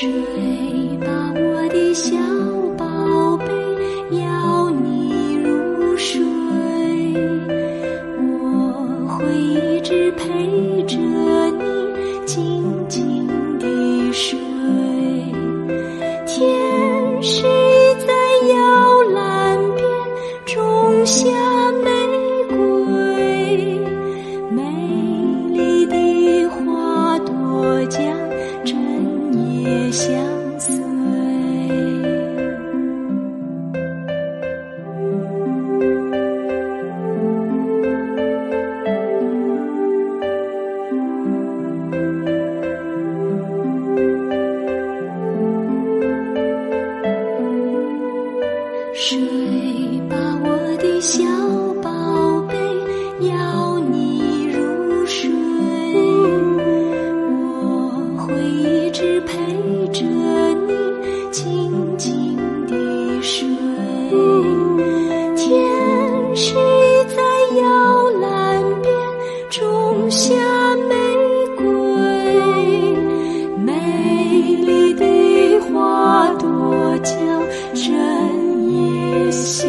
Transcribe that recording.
睡吧，我的小宝贝，要你入睡，我会一直陪着你，静静地睡。天使在摇篮边种下相随。睡吧，我的小宝贝，要着你，静静地睡。天使在摇篮边种下玫瑰，美丽的花朵将整夜相